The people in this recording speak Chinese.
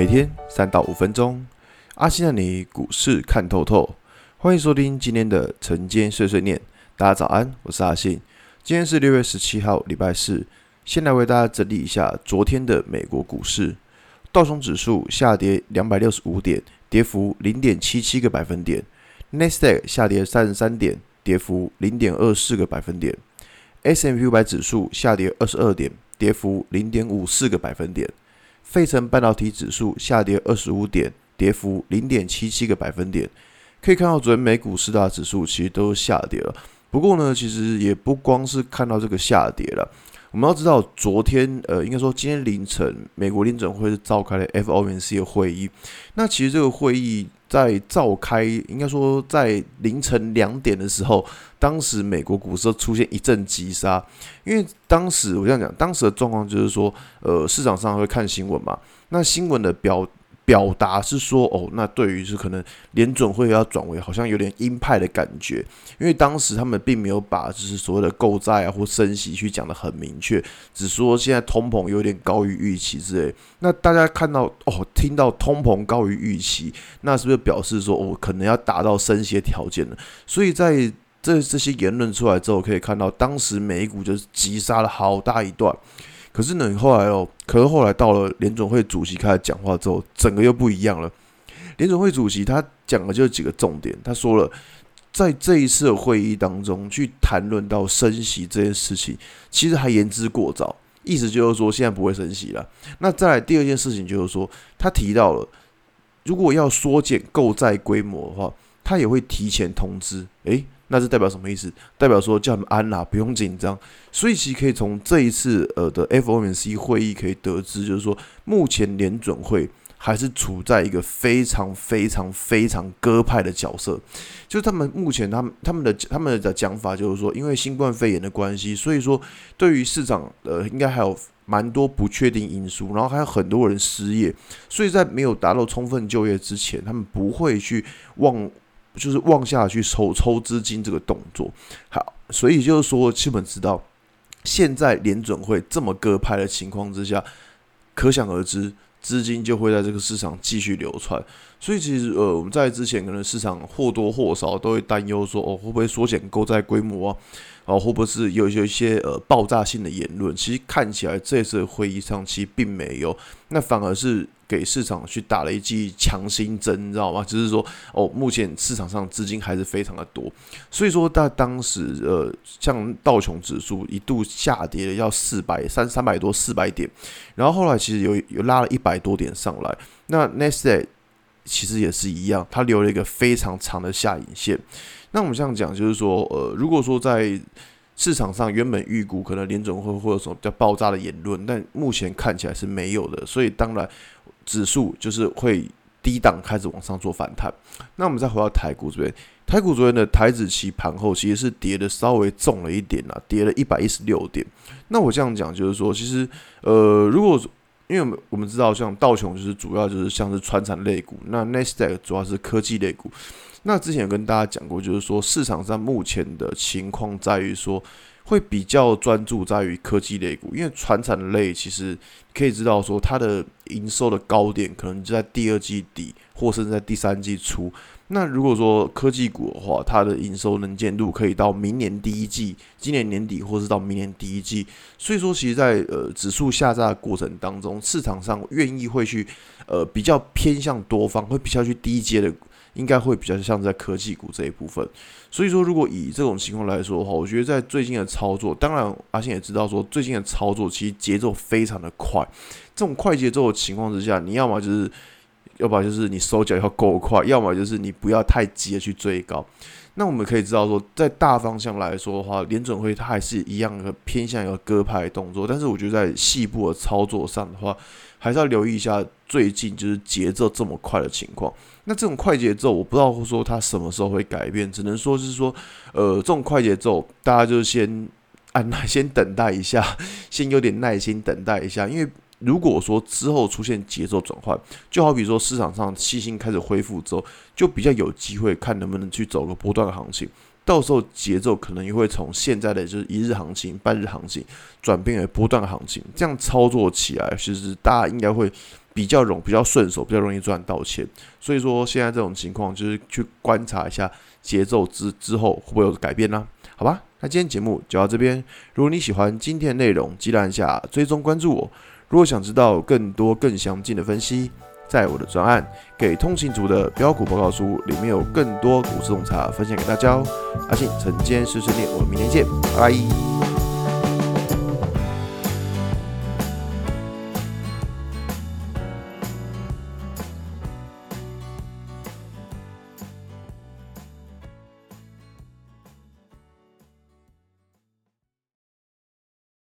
每天三到五分钟，阿信让你股市看透透。欢迎收听今天的晨间碎碎念。大家早安，我是阿信。今天是六月十七号，礼拜四。先来为大家整理一下昨天的美国股市。道琼指数下跌两百六十五点，跌幅零点七七个百分点。纳斯达克下跌三十三点，跌幅零点二四个百分点。S&P 五百指数下跌二十二点，跌幅零点五四个百分点。费城半导体指数下跌二十五点，跌幅零点七七个百分点。可以看到，昨天美股四大指数其实都下跌了。不过呢，其实也不光是看到这个下跌了。我们要知道，昨天呃，应该说今天凌晨，美国联准会是召开了 FOMC 的会议。那其实这个会议在召开，应该说在凌晨两点的时候，当时美国股市出现一阵急杀，因为当时我这样讲，当时的状况就是说，呃，市场上会看新闻嘛，那新闻的标。表达是说哦，那对于是可能联准会要转为好像有点鹰派的感觉，因为当时他们并没有把就是所谓的购债啊或升息去讲得很明确，只说现在通膨有点高于预期之类。那大家看到哦，听到通膨高于预期，那是不是表示说哦，可能要达到升息的条件了？所以在这这些言论出来之后，可以看到当时美股就是急杀了好大一段。可是呢，后来哦，可是后来到了联准会主席开始讲话之后，整个又不一样了。联准会主席他讲的就是几个重点，他说了，在这一次的会议当中去谈论到升息这件事情，其实还言之过早，意思就是说现在不会升息了。那再来第二件事情就是说，他提到了，如果要缩减购债规模的话，他也会提前通知。诶。那是代表什么意思？代表说叫他们安啦，不用紧张。所以其实可以从这一次呃的 FOMC 会议可以得知，就是说目前联准会还是处在一个非常非常非常鸽派的角色。就是他们目前他们他们的他们的讲法就是说，因为新冠肺炎的关系，所以说对于市场呃应该还有蛮多不确定因素，然后还有很多人失业，所以在没有达到充分就业之前，他们不会去望。就是往下去抽抽资金这个动作，好，所以就是说，基本知道现在联准会这么割派的情况之下，可想而知，资金就会在这个市场继续流窜。所以其实呃，我们在之前可能市场或多或少都会担忧说，哦，会不会缩减购债规模啊？然后会不会是有有一些呃爆炸性的言论？其实看起来这次会议上其实并没有，那反而是。给市场去打了一剂强心针，你知道吗？就是说，哦，目前市场上资金还是非常的多，所以说在当时，呃，像道琼指数一度下跌了要四百三三百多四百点，然后后来其实有有拉了一百多点上来。那纳斯达克其实也是一样，它留了一个非常长的下影线。那我们这样讲，就是说，呃，如果说在市场上原本预估可能联准会会有什么比较爆炸的言论，但目前看起来是没有的，所以当然。指数就是会低档开始往上做反弹。那我们再回到台股这边，台股昨天的台指期盘后其实是跌的稍微重了一点啊，跌了一百一十六点。那我这样讲就是说，其实呃，如果因为我们我们知道，像道琼就是主要就是像是传产类股，那纳斯达克主要是科技类股。那之前有跟大家讲过，就是说市场上目前的情况在于说。会比较专注在于科技类股，因为传产类其实可以知道说它的营收的高点可能就在第二季底，或甚至在第三季初。那如果说科技股的话，它的营收能见度可以到明年第一季，今年年底，或是到明年第一季。所以说，其实在呃指数下杀的过程当中，市场上愿意会去呃比较偏向多方，会比较去低阶的。应该会比较像在科技股这一部分，所以说如果以这种情况来说的话，我觉得在最近的操作，当然阿信也知道说最近的操作其实节奏非常的快，这种快节奏的情况之下，你要么就是，要么就是你手脚要够快，要么就是你不要太急的去追高。那我们可以知道说，在大方向来说的话，联准会它还是一样的偏向一个鸽派动作，但是我觉得在细部的操作上的话，还是要留意一下最近就是节奏这么快的情况。那这种快节奏，我不知道说它什么时候会改变，只能说是说，呃，这种快节奏，大家就先按耐，先等待一下，先有点耐心等待一下。因为如果说之后出现节奏转换，就好比说市场上信心开始恢复之后，就比较有机会看能不能去走个波段的行情。到时候节奏可能也会从现在的就是一日行情、半日行情转变为波段行情，这样操作起来，其实大家应该会比较容比较顺手，比较容易赚到钱。所以说现在这种情况就是去观察一下节奏之之后会不会有改变呢？好吧，那今天节目就到这边。如果你喜欢今天的内容，记得按下追踪关注我。如果想知道更多更详尽的分析，在我的专案《给通勤族的标股报告书》里面有更多股市洞察分享给大家哦。阿信晨间碎碎念，我们明天见，拜拜。